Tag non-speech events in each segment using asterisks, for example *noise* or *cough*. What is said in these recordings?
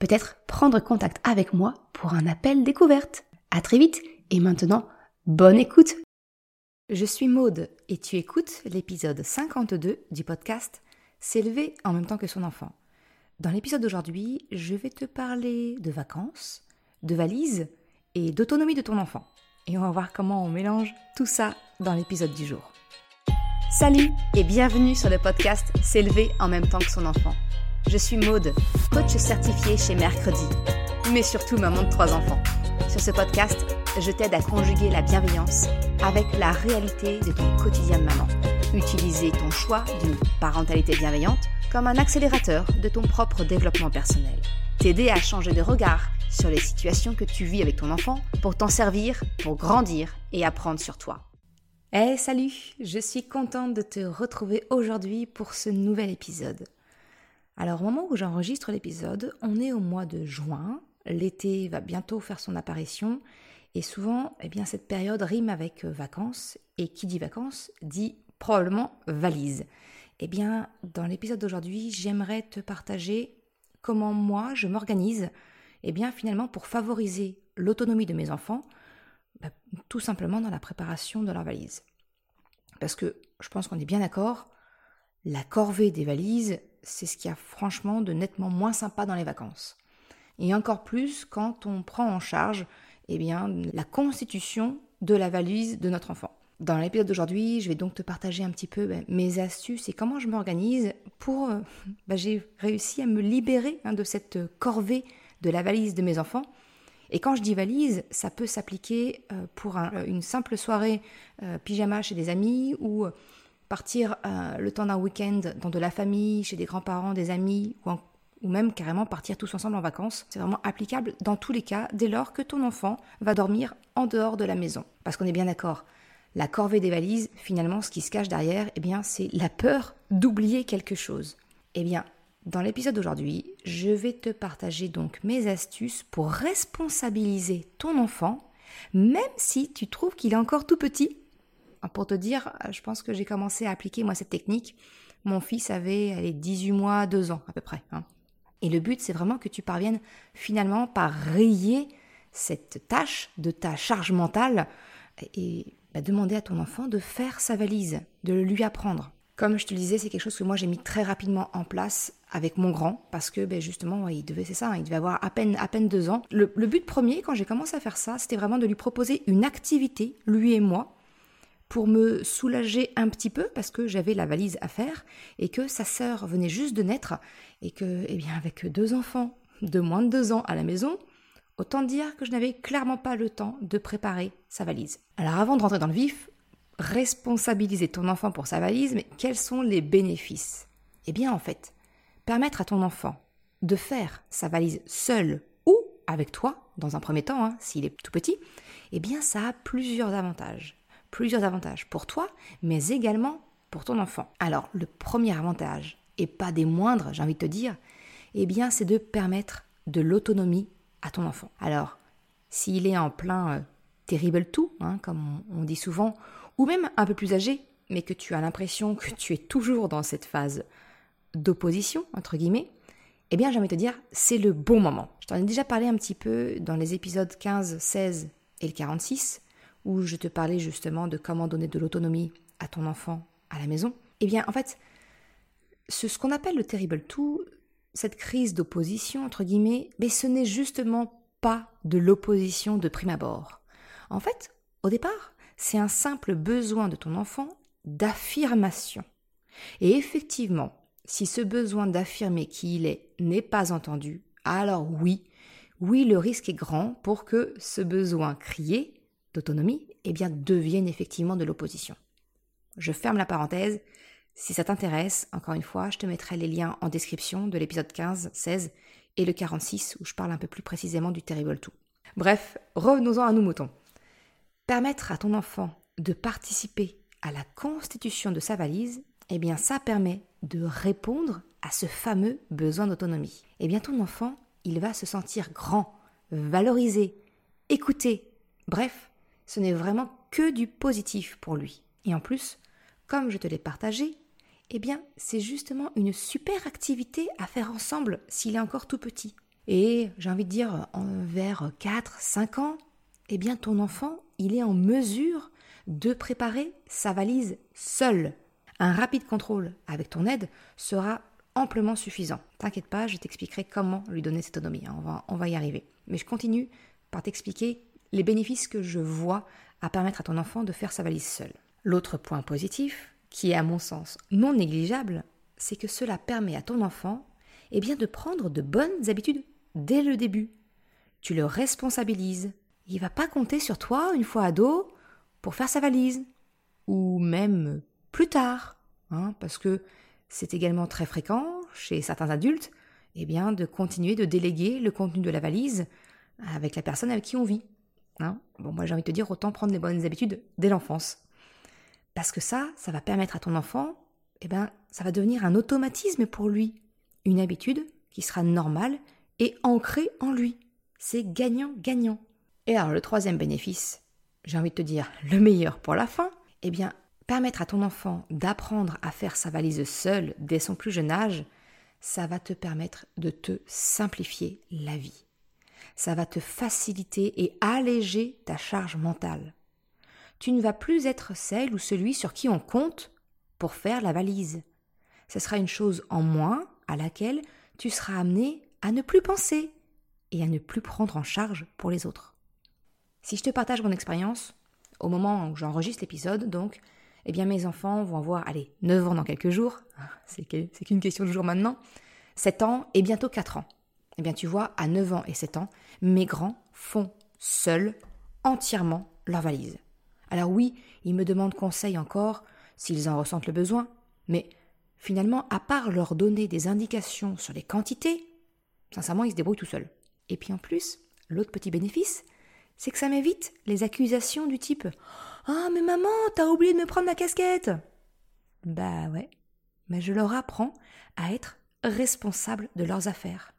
peut-être prendre contact avec moi pour un appel découverte. À très vite et maintenant, bonne écoute. Je suis Maude et tu écoutes l'épisode 52 du podcast S'élever en même temps que son enfant. Dans l'épisode d'aujourd'hui, je vais te parler de vacances, de valises et d'autonomie de ton enfant. Et on va voir comment on mélange tout ça dans l'épisode du jour. Salut et bienvenue sur le podcast S'élever en même temps que son enfant. Je suis Maude, coach certifié chez Mercredi, mais surtout maman de trois enfants. Sur ce podcast, je t'aide à conjuguer la bienveillance avec la réalité de ton quotidien de maman. Utiliser ton choix d'une parentalité bienveillante comme un accélérateur de ton propre développement personnel. T'aider à changer de regard sur les situations que tu vis avec ton enfant pour t'en servir, pour grandir et apprendre sur toi. Eh salut, je suis contente de te retrouver aujourd'hui pour ce nouvel épisode. Alors au moment où j'enregistre l'épisode, on est au mois de juin, l'été va bientôt faire son apparition et souvent eh bien cette période rime avec euh, vacances et qui dit vacances dit probablement valise. Eh bien dans l'épisode d'aujourd'hui, j'aimerais te partager comment moi je m'organise eh bien finalement pour favoriser l'autonomie de mes enfants, bah, tout simplement dans la préparation de leur valise. Parce que je pense qu'on est bien d'accord, la corvée des valises, c'est ce qu'il y a franchement de nettement moins sympa dans les vacances. Et encore plus quand on prend en charge eh bien, la constitution de la valise de notre enfant. Dans l'épisode d'aujourd'hui, je vais donc te partager un petit peu ben, mes astuces et comment je m'organise pour... Euh, *laughs* ben, j'ai réussi à me libérer hein, de cette corvée de la valise de mes enfants. Et quand je dis valise, ça peut s'appliquer euh, pour une simple soirée euh, pyjama chez des amis ou partir euh, le temps d'un week-end dans de la famille, chez des grands-parents, des amis, ou, même carrément partir tous ensemble en vacances. C'est vraiment applicable dans tous les cas dès lors que ton enfant va dormir en dehors de la maison. Parce qu'on est bien d'accord, la corvée des valises, finalement, ce qui se cache derrière, eh bien, c'est la peur d'oublier quelque chose. Eh bien, dans l'épisode d'aujourd'hui, je vais te partager donc mes astuces pour responsabiliser ton enfant, même si tu trouves qu'il est encore tout petit pour te dire, euh, je pense que j'ai commencé à appliquer moi cette technique. Mon fils avait allez, 18 mois, 2 ans à peu près. Hein. Et le but, c'est vraiment que tu parviennes finalement par rayer cette tâche de ta charge mentale et bah, demander à ton enfant de faire sa valise, de le lui apprendre. Comme je te le disais, c'est quelque chose que moi j'ai mis très rapidement en place avec mon grand parce que ben, justement il devait c'est ça, hein, il devait avoir à peine à deux ans. le but premier quand j'ai commencé à faire ça, c'était vraiment de lui proposer une activité, lui et moi, pour me soulager un petit peu parce que j'avais la valise à faire et que sa sœur venait juste de naître et que, eh bien, avec deux enfants de moins de deux ans à la maison, autant dire que je n'avais clairement pas le temps de préparer sa valise. Alors avant de rentrer dans le vif, responsabiliser ton enfant pour sa valise, mais quels sont les bénéfices? Eh bien en fait, permettre à ton enfant de faire sa valise seul ou avec toi, dans un premier temps, hein, s'il est tout petit, eh bien ça a plusieurs avantages plusieurs avantages pour toi, mais également pour ton enfant. Alors, le premier avantage, et pas des moindres, j'ai envie de te dire, eh bien, c'est de permettre de l'autonomie à ton enfant. Alors, s'il est en plein euh, terrible tout, hein, comme on, dit souvent, ou même un peu plus âgé, mais que tu as l'impression que tu es toujours dans cette phase d'opposition, entre guillemets, eh bien, j'ai envie de te dire, c'est le bon moment. Je t'en ai déjà parlé un petit peu dans les épisodes 15, 16 et le 46 où je te parlais justement de comment donner de l'autonomie à ton enfant à la maison, eh bien en fait, ce, qu'on appelle le terrible two, cette crise d'opposition, entre guillemets, mais ce n'est justement pas de l'opposition de prime abord. En fait, au départ, c'est un simple besoin de ton enfant d'affirmation. Et effectivement, si ce besoin d'affirmer qui il est n'est pas entendu, alors oui, oui, le risque est grand pour que ce besoin crié d'autonomie, eh bien, deviennent effectivement de l'opposition. Je ferme la parenthèse. Si ça t'intéresse, encore une fois, je te mettrai les liens en description de l'épisode 15, 16 et le 46 où je parle un peu plus précisément du Terrible Tout. Bref, revenons-en à nos moutons. Permettre à ton enfant de participer à la constitution de sa valise, eh bien ça permet de répondre à ce fameux besoin d'autonomie. Eh bien ton enfant, il va se sentir grand, valorisé, écouté. Bref, ce n'est vraiment que du positif pour lui. Et en plus, comme je te l'ai partagé, eh bien, c'est justement une super activité à faire ensemble s'il est encore tout petit. Et j'ai envie de dire, vers 4, 5 ans, eh bien, ton enfant, il est en mesure de préparer sa valise seul. Un rapide contrôle avec ton aide sera amplement suffisant. T'inquiète pas, je t'expliquerai comment lui donner cette autonomie. Hein. On va, on va y arriver. Mais je continue par t'expliquer les bénéfices que je vois à permettre à ton enfant de faire sa valise seul. L'autre point positif, qui est à mon sens non négligeable, c'est que cela permet à ton enfant eh bien, de prendre de bonnes habitudes dès le début. Tu le responsabilises. Il va pas compter sur toi une fois ado pour faire sa valise. Ou même plus tard. Hein, parce que c'est également très fréquent chez certains adultes eh bien, de continuer de déléguer le contenu de la valise avec la personne avec qui on vit. Hein? bon, moi j'ai envie de te dire, autant prendre des bonnes habitudes dès l'enfance. Parce que ça, ça va permettre à ton enfant, eh ben, ça va devenir un automatisme pour lui. Une habitude qui sera normale et ancrée en lui. C'est gagnant-gagnant. Et alors, le troisième bénéfice, j'ai envie de te dire le meilleur pour la fin, eh bien, permettre à ton enfant d'apprendre à faire sa valise seul dès son plus jeune âge, ça va te permettre de te simplifier la vie. Ça va te faciliter et alléger ta charge mentale tu ne vas plus être celle ou celui sur qui on compte pour faire la valise. Ce sera une chose en moins à laquelle tu seras amené à ne plus penser et à ne plus prendre en charge pour les autres. Si je te partage mon expérience, au moment où j'enregistre l'épisode, donc, eh bien mes enfants vont avoir, allez, 9 ans dans quelques jours, *laughs* c'est qu'une question de jour maintenant, 7 ans et bientôt 4 ans. Eh bien tu vois, à 9 ans et 7 ans, mes grands font seuls, entièrement, leur valise. Alors oui, ils me demandent conseil encore, s'ils en ressentent le besoin, mais finalement, à part leur donner des indications sur les quantités, sincèrement, ils se débrouillent tout seuls. Et puis en plus, l'autre petit bénéfice, c'est que ça m'évite les accusations du type Ah, mais maman, t'as oublié de me prendre la casquette Bah ouais, mais je leur apprends à être responsables de leurs affaires.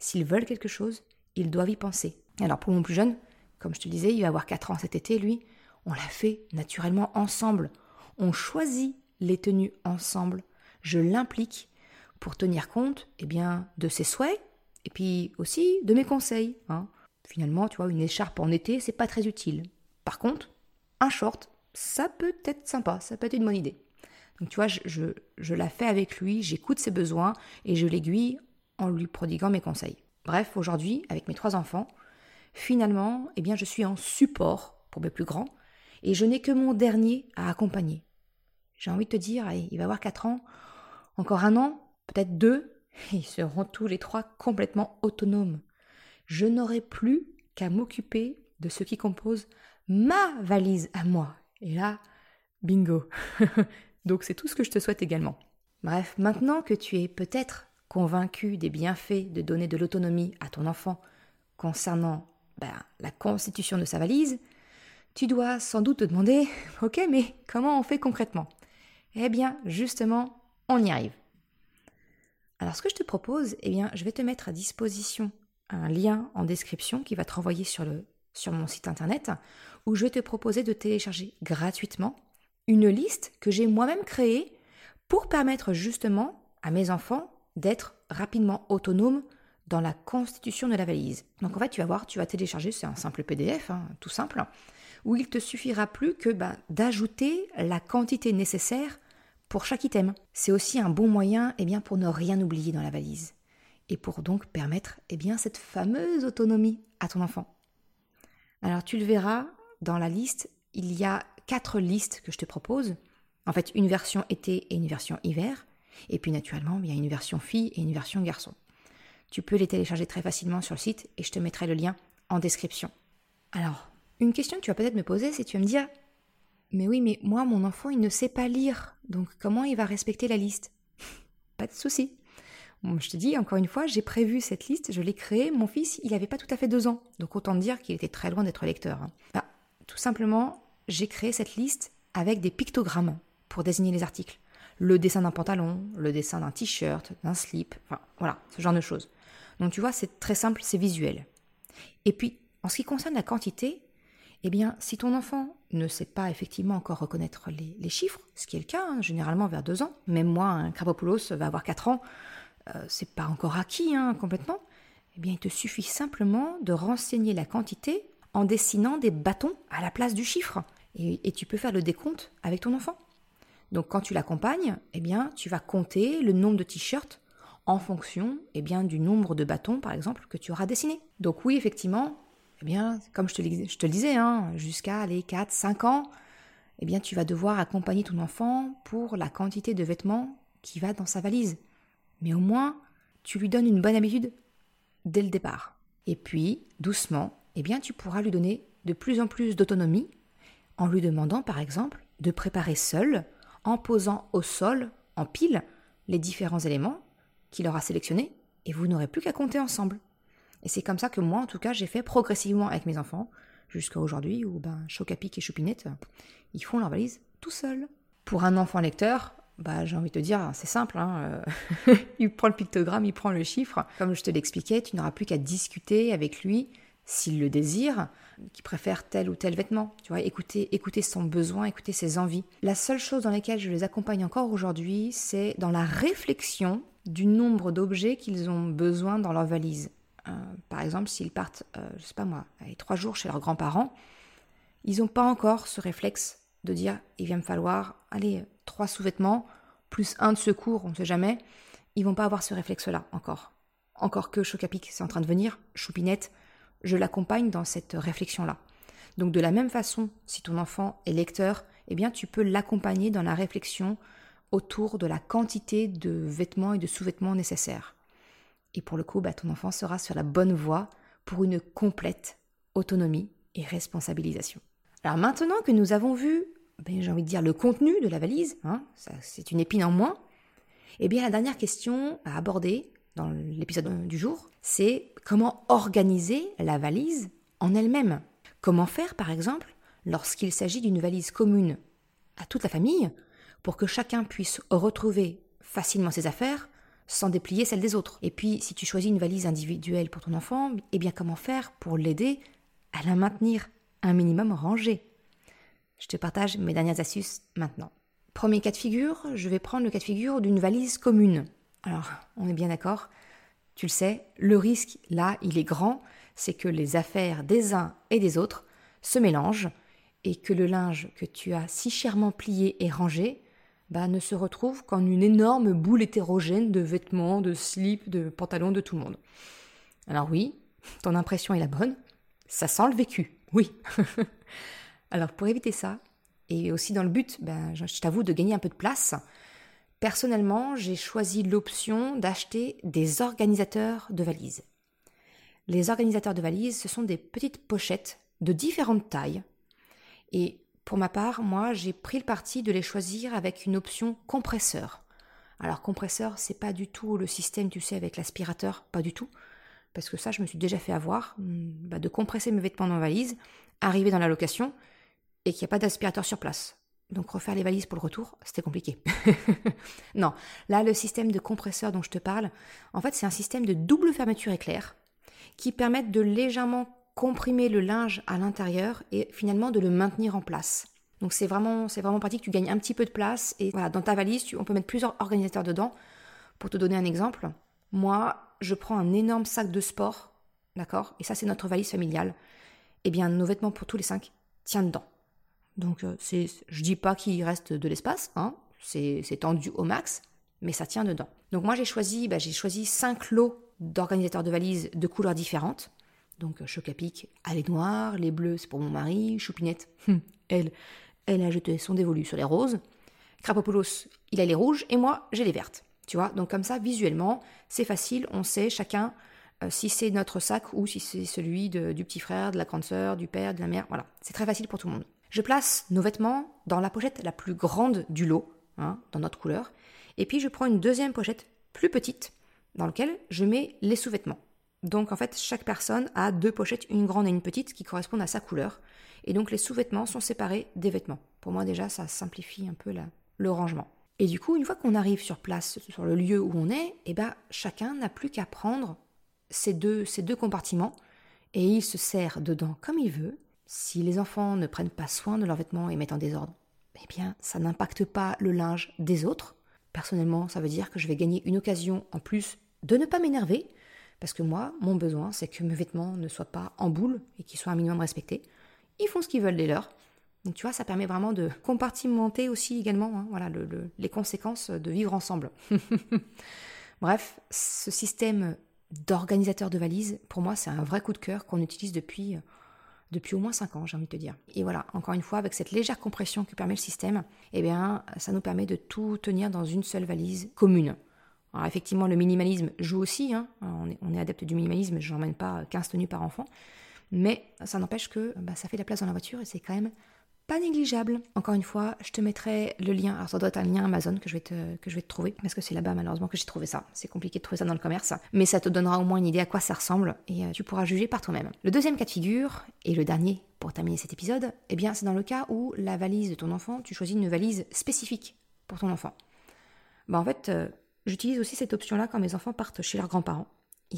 S'ils veulent quelque chose, ils doivent y penser. Alors pour mon plus jeune, comme je te disais, il va avoir 4 ans cet été, lui, on l'a fait naturellement ensemble. On choisit les tenues ensemble. Je l'implique pour tenir compte eh bien, de ses souhaits et puis aussi de mes conseils. Hein. Finalement, tu vois, une écharpe en été, c'est pas très utile. Par contre, un short, ça peut être sympa, ça peut être une bonne idée. Donc tu vois, je, je, je la fais avec lui, j'écoute ses besoins et je l'aiguille en lui prodiguant mes conseils. Bref, aujourd'hui, avec mes trois enfants, finalement, eh bien, je suis en support pour mes plus grands et je n'ai que mon dernier à accompagner. J'ai envie de te dire, il va avoir 4 ans, encore un an, peut-être deux, et *laughs* ils seront tous les trois complètement autonomes. Je n'aurai plus qu'à m'occuper de ce qui compose ma valise à moi. Et là, bingo. *laughs* Donc c'est tout ce que je te souhaite également. Bref, maintenant que tu es peut-être convaincu des bienfaits de donner de l'autonomie à ton enfant concernant ben, la constitution de sa valise, tu dois sans doute te demander, *laughs* ok, mais comment on fait concrètement? Eh bien, justement, on y arrive. Alors, ce que je te propose, eh bien, je vais te mettre à disposition un lien en description qui va te renvoyer sur, le, sur mon site internet, où je vais te proposer de télécharger gratuitement une liste que j'ai moi-même créée pour permettre justement à mes enfants d'être rapidement autonomes dans la constitution de la valise. Donc en fait, tu vas voir, tu vas télécharger, c'est un simple PDF, hein, tout simple, où il te suffira plus que ben, d'ajouter la quantité nécessaire pour chaque item. C'est aussi un bon moyen eh bien, pour ne rien oublier dans la valise et pour donc permettre eh bien, cette fameuse autonomie à ton enfant. Alors tu le verras, dans la liste, il y a quatre listes que je te propose. En fait, une version été et une version hiver. Et puis naturellement, il y a une version fille et une version garçon. Tu peux les télécharger très facilement sur le site et je te mettrai le lien en description. Alors, une question que tu vas peut-être me poser, c'est tu vas me dire Mais oui, mais moi, mon enfant, il ne sait pas lire, donc comment il va respecter la liste? *laughs* Pas de souci. je te dis, encore une fois, j'ai prévu cette liste, je l'ai créée. Mon fils, il n'avait pas tout à fait deux ans. Donc autant dire qu'il était très loin d'être lecteur. Hein. Bah, tout simplement, j'ai créé cette liste avec des pictogrammes pour désigner les articles. Le dessin d'un pantalon, le dessin d'un t-shirt, d'un slip, enfin voilà, ce genre de choses. Donc tu vois, c'est très simple, c'est visuel. Et puis, en ce qui concerne la quantité, eh bien, si ton enfant ne sait pas effectivement encore reconnaître les, chiffres, ce qui est le cas, hein, généralement vers deux ans, même moi, un Krapopoulos va avoir quatre ans, euh, c'est pas encore acquis hein, complètement, eh bien, il te suffit simplement de renseigner la quantité en dessinant des bâtons à la place du chiffre. Et tu peux faire le décompte avec ton enfant. Donc, quand tu l'accompagnes, eh bien, tu vas compter le nombre de t-shirts en fonction eh bien, du nombre de bâtons, par exemple, que tu auras dessiné. Donc oui, effectivement, eh bien, comme je te, le disais, hein, jusqu'à les 4, 5 ans, eh bien, tu vas devoir accompagner ton enfant pour la quantité de vêtements qui va dans sa valise. Mais au moins, tu lui donnes une bonne habitude dès le départ. Et puis, doucement, eh bien, tu pourras lui donner de plus en plus d'autonomie en lui demandant, par exemple, de préparer seul, en posant au sol, en pile, les différents éléments qu'il aura sélectionnés, et vous n'aurez plus qu'à compter ensemble. Et c'est comme ça que moi, en tout cas, j'ai fait progressivement avec mes enfants, jusqu'à aujourd'hui, où ben, Chocapic et Choupinette, ils font leur valise tout seuls. Pour un enfant lecteur, bah, j'ai envie de te dire, c'est simple. Hein, euh, *laughs* il prend le pictogramme, il prend le chiffre. Comme je te l'expliquais, tu n'auras plus qu'à discuter avec lui s'il le désire, qu'il préfère tel ou tel vêtement. Tu vois, écouter, écouter son besoin, écouter ses envies. La seule chose dans laquelle je les accompagne encore aujourd'hui, c'est dans la réflexion du nombre d'objets qu'ils ont besoin dans leur valise. Euh, par exemple, s'ils partent, euh, je sais pas moi, trois jours chez leurs grands-parents, ils n'ont pas encore ce réflexe de dire il vient me falloir, allez, trois sous-vêtements, plus un de secours, on ne sait jamais. Ils vont pas avoir ce réflexe-là encore. Encore que Chocapic, c'est en train de venir, Choupinette, je l'accompagne dans cette réflexion-là. Donc de la même façon, si ton enfant est lecteur, eh bien tu peux l'accompagner dans la réflexion autour de la quantité de vêtements et de sous-vêtements nécessaires. Et pour le coup, bah, ton enfant sera sur la bonne voie pour une complète autonomie et responsabilisation. Alors maintenant que nous avons vu, ben, j'ai envie de dire, le contenu de la valise, hein, c'est une épine en moins, eh bien la dernière question à aborder l'épisode du jour, c'est comment organiser la valise en elle-même. Comment faire, par exemple, lorsqu'il s'agit d'une valise commune à toute la famille, pour que chacun puisse retrouver facilement ses affaires sans déplier celles des autres. Et puis, si tu choisis une valise individuelle pour ton enfant, eh bien, comment faire pour l'aider à la maintenir un minimum rangée Je te partage mes dernières astuces maintenant. Premier cas de figure, je vais prendre le cas de figure d'une valise commune. Alors, on est bien d'accord Tu le sais, le risque, là, il est grand, c'est que les affaires des uns et des autres se mélangent et que le linge que tu as si chèrement plié et rangé bah, ne se retrouve qu'en une énorme boule hétérogène de vêtements, de slips, de pantalons de tout le monde. Alors oui, ton impression est la bonne, ça sent le vécu, oui. *laughs* Alors pour éviter ça, et aussi dans le but, ben, je t'avoue, de gagner un peu de place, personnellement, j'ai choisi l'option d'acheter des organisateurs de valises. Les organisateurs de valises, ce sont des petites pochettes de différentes tailles. Et pour ma part, moi, j'ai pris le parti de les choisir avec une option compresseur. Alors compresseur, c'est pas du tout le système, tu sais, avec l'aspirateur, pas du tout. Parce que ça, je me suis déjà fait avoir, hmm, bah, de compresser mes vêtements dans la valise, arriver dans la location, et qu'il n'y a pas d'aspirateur sur place. Donc refaire les valises pour le retour, c'était compliqué. *laughs* non, là, le système de compresseur dont je te parle, en fait, c'est un système de double fermeture éclair qui permettent de légèrement comprimer le linge à l'intérieur et finalement de le maintenir en place. Donc c'est vraiment, pratique, tu gagnes un petit peu de place et dans ta valise, on peut mettre plusieurs organisateurs dedans. Pour te donner un exemple, moi, je prends un énorme sac de sport, d'accord? Et ça, c'est notre valise familiale. Eh bien, nos vêtements pour tous les cinq tiennent dedans. Donc, euh, c'est, je dis pas qu'il reste de l'espace, hein, c'est, tendu au max, mais ça tient dedans. Donc moi, j'ai choisi, bah, j'ai choisi cinq lots d'organisateurs de valises de couleurs différentes. Donc choc à pic, les noirs, les bleus c'est pour mon mari, Choupinette, hum, elle, elle a jeté son dévolu sur les roses. Krapopoulos, il a les rouges et moi j'ai les vertes. Tu vois, donc comme ça, visuellement, c'est facile, on sait chacun euh, si c'est notre sac ou si c'est celui du petit frère, de la grande sœur, du père, de la mère. Voilà, c'est très facile pour tout le monde. Je place nos vêtements dans la pochette la plus grande du lot, hein, dans notre couleur, et puis je prends une deuxième pochette plus petite dans lequel je mets les sous-vêtements. Donc en fait, chaque personne a deux pochettes, une grande et une petite, qui correspondent à sa couleur. Et donc les sous-vêtements sont séparés des vêtements. Pour moi déjà, ça simplifie un peu le rangement. Et du coup, une fois qu'on arrive sur place, sur le lieu où on est, eh ben, chacun n'a plus qu'à prendre ces deux, ces deux compartiments et il se sert dedans comme il veut. Si les enfants ne prennent pas soin de leurs vêtements et mettent en désordre, eh bien, ça n'impacte pas le linge des autres. Personnellement, ça veut dire que je vais gagner une occasion en plus de ne pas m'énerver, parce que moi, mon besoin, c'est que mes vêtements ne soient pas en boule et qu'ils soient un minimum respectés. Ils font ce qu'ils veulent des leurs. Donc tu vois, ça permet vraiment de compartimenter aussi également hein, voilà, les conséquences de vivre ensemble. *laughs* Bref, ce système d'organisateur de valises, pour moi, c'est un vrai coup de cœur qu'on utilise depuis, depuis au moins 5 ans, j'ai envie de te dire. Et voilà, encore une fois, avec cette légère compression que permet le système, eh bien, ça nous permet de tout tenir dans une seule valise commune. Alors effectivement, le minimalisme joue aussi, hein. on, est, adepte du minimalisme, je n'emmène pas 15 tenues par enfant, mais ça n'empêche que bah, ça fait de la place dans la voiture et c'est quand même pas négligeable. Encore une fois, je te mettrai le lien. Alors ça doit être un lien Amazon que je vais te, que je vais te trouver, parce que c'est là-bas malheureusement que j'ai trouvé ça. C'est compliqué de trouver ça dans le commerce, mais ça te donnera au moins une idée à quoi ça ressemble et euh, tu pourras juger par toi-même. Le deuxième cas de figure, et le dernier pour terminer cet épisode, eh bien c'est dans le cas où la valise de ton enfant, tu choisis une valise spécifique pour ton enfant. Bah en fait, euh, j'utilise aussi cette option-là quand mes enfants partent chez leurs grands-parents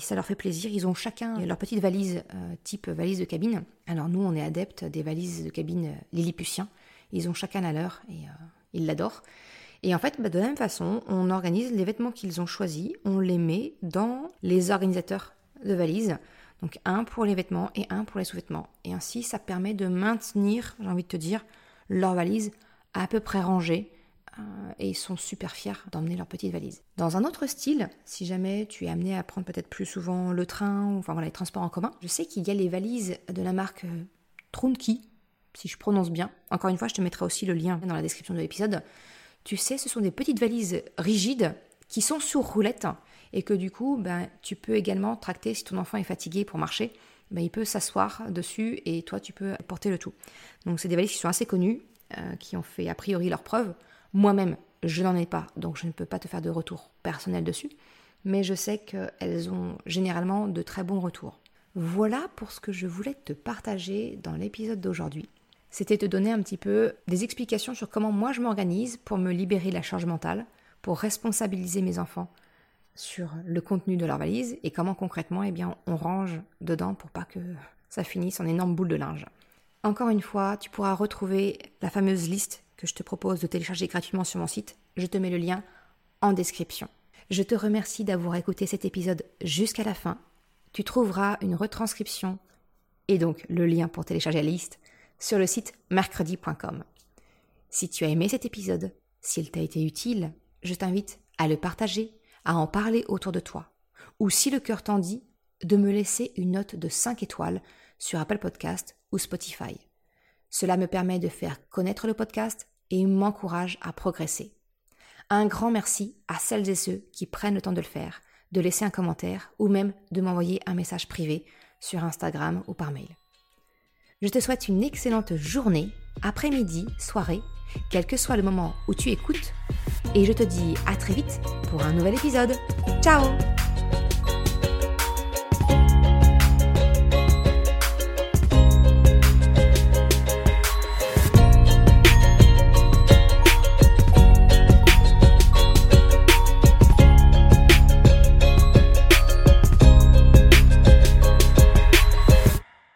ça leur fait plaisir. Ils ont chacun leur petite valise euh, type valise de cabine. Alors nous, on est adeptes des valises de cabine euh, Lilliputien. Ils ont chacun la leur et euh, ils l'adorent. Et en fait, bah, de la même façon, on organise les vêtements qu'ils ont choisis, on les met dans les organisateurs de valises. Donc un pour les vêtements et un pour les sous-vêtements. Et ainsi, ça permet de maintenir, j'ai envie de te dire, leur valise à peu près rangée et ils sont super fiers d'emmener leur petite valise. Dans un autre style, si jamais tu es amené à prendre peut-être plus souvent le train ou enfin les transports en commun, je sais qu'il y a les valises de la marque euh, Trunki, si je prononce bien. Encore une fois, je te mettrai aussi le lien dans la description de l'épisode. Tu sais, ce sont des petites valises rigides qui sont sur roulette et que du coup, ben, tu peux également tracter si ton enfant est fatigué pour marcher. Ben, il peut s'asseoir dessus et toi, tu peux porter le tout. Donc, c'est des valises qui sont assez connues, euh, qui ont fait a priori leur preuve. Moi-même, je n'en ai pas, donc je ne peux pas te faire de retour personnel dessus, mais je sais qu'elles ont généralement de très bons retours. Voilà pour ce que je voulais te partager dans l'épisode d'aujourd'hui. C'était te donner un petit peu des explications sur comment moi je m'organise pour me libérer de la charge mentale, pour responsabiliser mes enfants sur le contenu de leur valise et comment concrètement eh bien, on range dedans pour pas que ça finisse en énorme boule de linge. Encore une fois, tu pourras retrouver la fameuse liste que je te propose de télécharger gratuitement sur mon site. Je te mets le lien en description. Je te remercie d'avoir écouté cet épisode jusqu'à la fin. Tu trouveras une retranscription et donc le lien pour télécharger la liste sur le site mercredi.com. Si tu as aimé cet épisode, s'il t'a été utile, je t'invite à le partager, à en parler autour de toi. Ou si le cœur t'en dit, de me laisser une note de 5 étoiles sur Apple Podcast ou Spotify. Cela me permet de faire connaître le podcast et m'encourage à progresser. Un grand merci à celles et ceux qui prennent le temps de le faire, de laisser un commentaire ou même de m'envoyer un message privé sur Instagram ou par mail. Je te souhaite une excellente journée, après-midi, soirée, quel que soit le moment où tu écoutes, et je te dis à très vite pour un nouvel épisode. Ciao